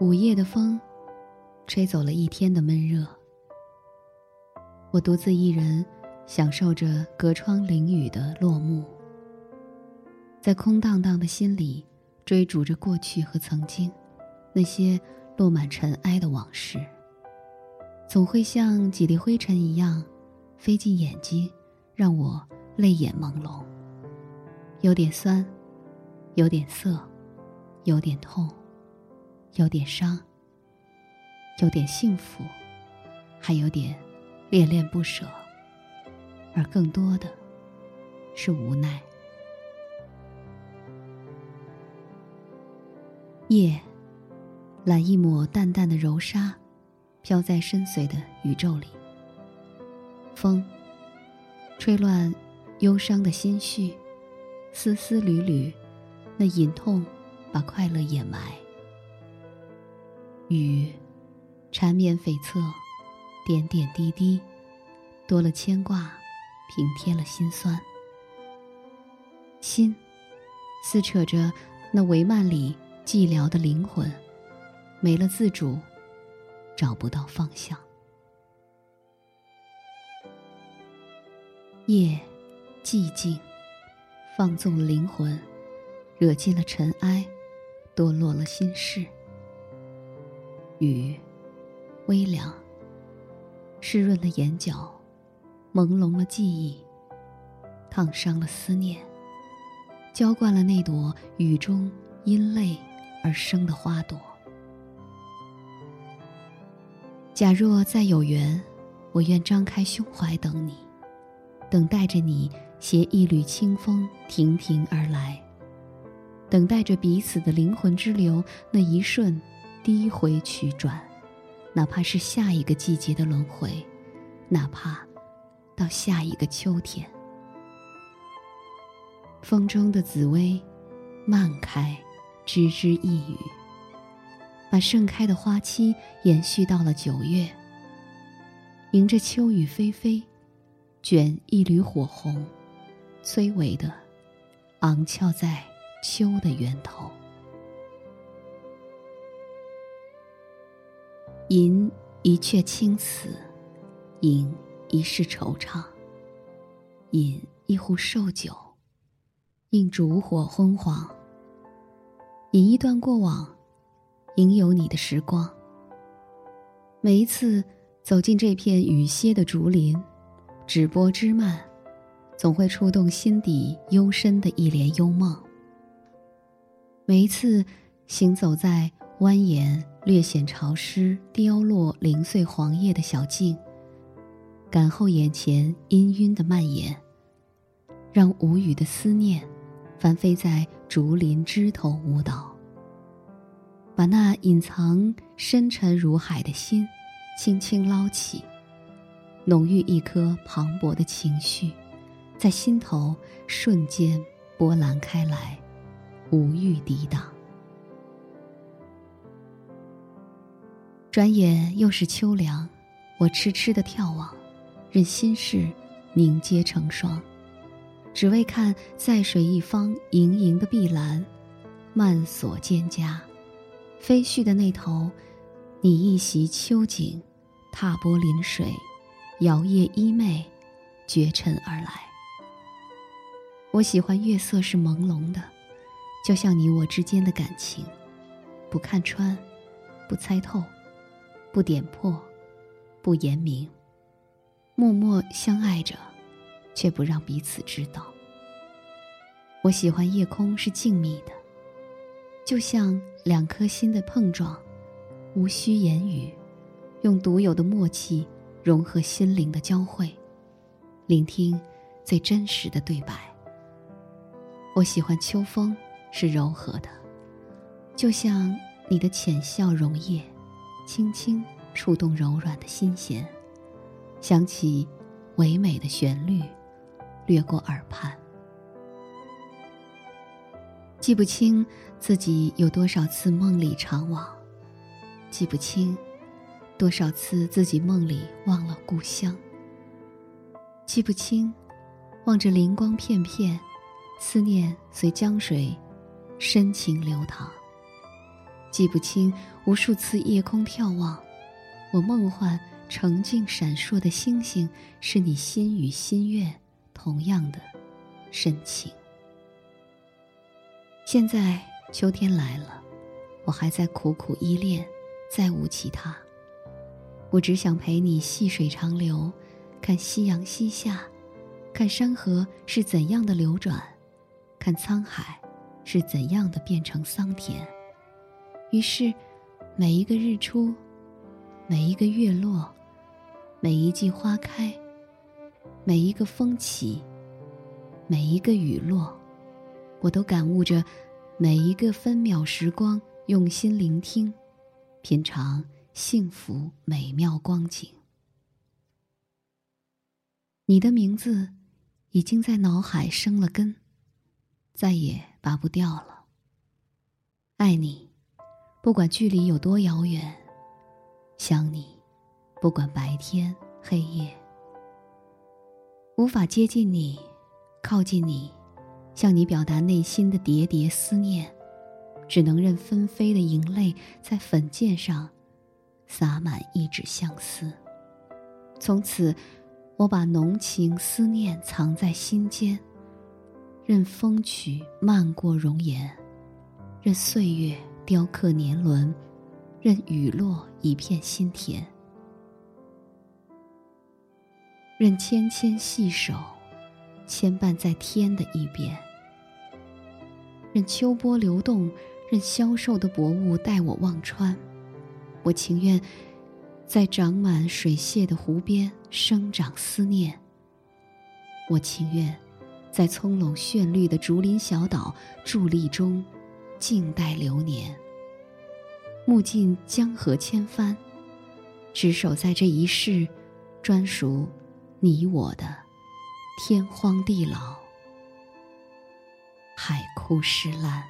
午夜的风，吹走了一天的闷热。我独自一人，享受着隔窗淋雨的落幕，在空荡荡的心里追逐着过去和曾经，那些落满尘埃的往事，总会像几粒灰尘一样飞进眼睛，让我泪眼朦胧。有点酸，有点涩，有点痛，有点伤，有点幸福，还有点……恋恋不舍，而更多的是无奈。夜，揽一抹淡淡的柔纱，飘在深邃的宇宙里。风，吹乱忧伤的心绪，丝丝缕缕，那隐痛把快乐掩埋。雨，缠绵悱恻。点点滴滴，多了牵挂，平添了心酸。心，撕扯着那帷幔里寂寥的灵魂，没了自主，找不到方向。夜，寂静，放纵了灵魂，惹进了尘埃，堕落了心事。雨，微凉。湿润了眼角，朦胧了记忆，烫伤了思念，浇灌了那朵雨中因泪而生的花朵。假若再有缘，我愿张开胸怀等你，等待着你携一缕清风亭亭而来，等待着彼此的灵魂之流那一瞬低回曲转。哪怕是下一个季节的轮回，哪怕到下一个秋天，风中的紫薇漫开，枝枝一语，把盛开的花期延续到了九月。迎着秋雨霏霏，卷一缕火红，崔嵬的昂翘在秋的源头。吟一阙青词，饮一世惆怅。饮一壶寿酒，映烛火昏黄。饮一段过往，吟有你的时光。每一次走进这片雨歇的竹林，纸波枝蔓，总会触动心底幽深的一帘幽梦。每一次行走在蜿蜒。略显潮湿、凋落、零碎黄叶的小径，感后眼前氤氲的蔓延，让无语的思念翻飞在竹林枝头舞蹈，把那隐藏深沉如海的心轻轻捞起，浓郁一颗磅礴的情绪，在心头瞬间波澜开来，无欲抵挡。转眼又是秋凉，我痴痴的眺望，任心事凝结成霜，只为看在水一方盈盈的碧蓝，漫锁蒹葭，飞絮的那头，你一袭秋景，踏波临水，摇曳衣袂，绝尘而来。我喜欢月色是朦胧的，就像你我之间的感情，不看穿，不猜透。不点破，不言明，默默相爱着，却不让彼此知道。我喜欢夜空是静谧的，就像两颗心的碰撞，无需言语，用独有的默契融合心灵的交汇，聆听最真实的对白。我喜欢秋风是柔和的，就像你的浅笑容叶。轻轻触动柔软的心弦，响起唯美的旋律，掠过耳畔。记不清自己有多少次梦里常往，记不清多少次自己梦里忘了故乡。记不清望着灵光片片，思念随江水深情流淌。记不清无数次夜空眺望，我梦幻澄净闪烁的星星，是你心与心愿同样的深情。现在秋天来了，我还在苦苦依恋，再无其他。我只想陪你细水长流，看夕阳西下，看山河是怎样的流转，看沧海是怎样的变成桑田。于是，每一个日出，每一个月落，每一季花开，每一个风起，每一个雨落，我都感悟着每一个分秒时光，用心聆听，品尝幸福美妙光景。你的名字已经在脑海生了根，再也拔不掉了。爱你。不管距离有多遥远，想你；不管白天黑夜，无法接近你，靠近你，向你表达内心的叠叠思念，只能任纷飞的银泪在粉笺上洒满一纸相思。从此，我把浓情思念藏在心间，任风曲漫过容颜，任岁月。雕刻年轮，任雨落一片心田，任纤纤细手牵绊在天的一边，任秋波流动，任消瘦的薄雾带我望穿。我情愿在长满水榭的湖边生长思念，我情愿在葱茏绚绿的竹林小岛伫立中。静待流年，目尽江河千帆，只守在这一世，专属你我的天荒地老，海枯石烂。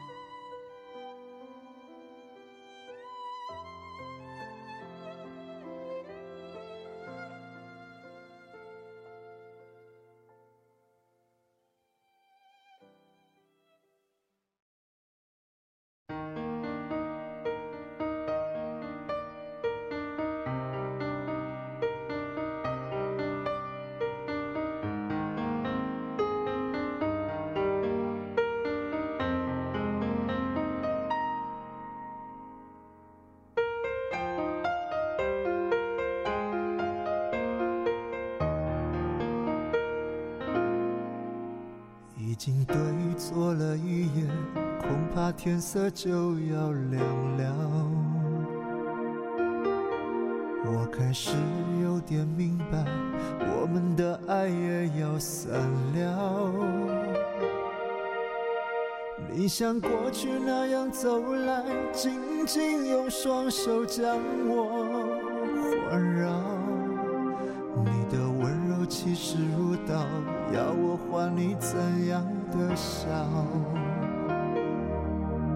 对坐了一夜，恐怕天色就要亮了。我开始有点明白，我们的爱也要散了。你像过去那样走来，紧紧用双手将我环绕。其实如刀，要我还你怎样的笑？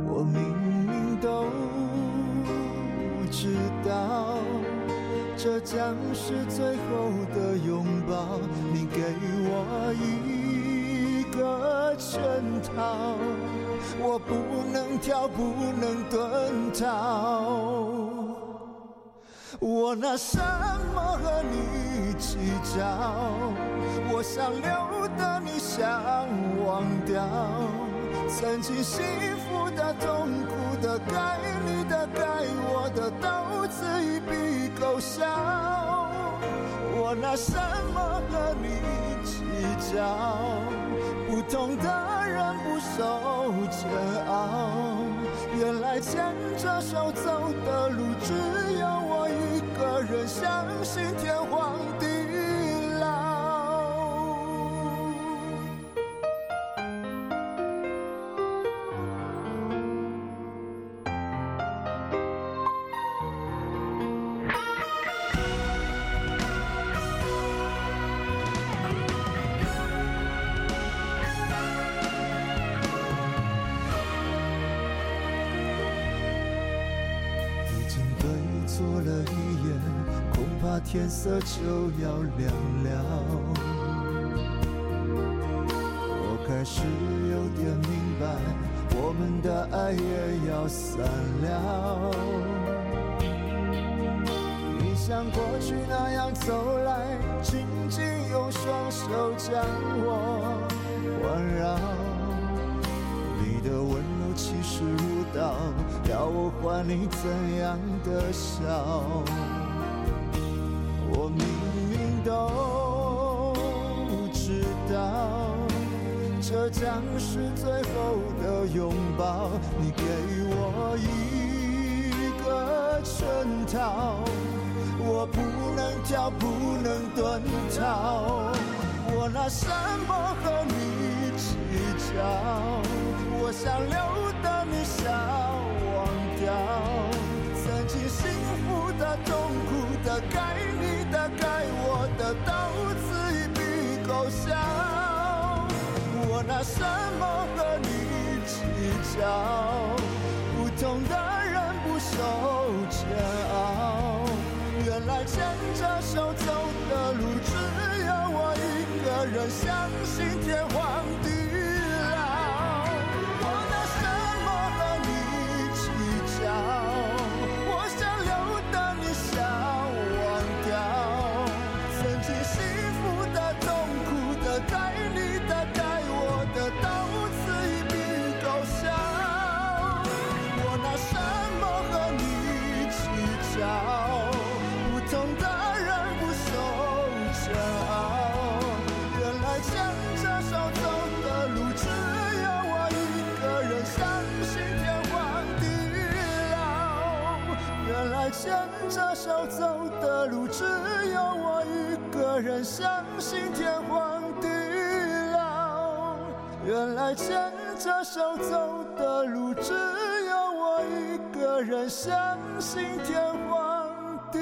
我明明都知道，这将是最后的拥抱。你给我一个圈套，我不能跳，不能遁逃。我拿什么和你计较？我想留的你想忘掉，曾经幸福的、痛苦的、该你的、该我的，都自一笔勾销。我拿什么和你计较？不同的人不受煎熬。原来牵着手走的路，过了一夜，恐怕天色就要亮了。我开始有点明白，我们的爱也要散了。你像过去那样走来，紧紧用双手将我环绕。你的温柔气势如刀，要我还你怎样的笑？我明明都知道，这将是最后的拥抱。你给我一个圈套，我不能跳，不能遁逃。我拿什么和你计较？想留的你想忘掉。曾经幸福的、痛苦的、该你的、该我的，都自一笔勾销。我拿什么和你计较？不同的人不受煎熬。原来牵着手走的路，只有我一个人，相信天相信天荒地老。原来牵着手走的路，只有我一个人，相信天荒地。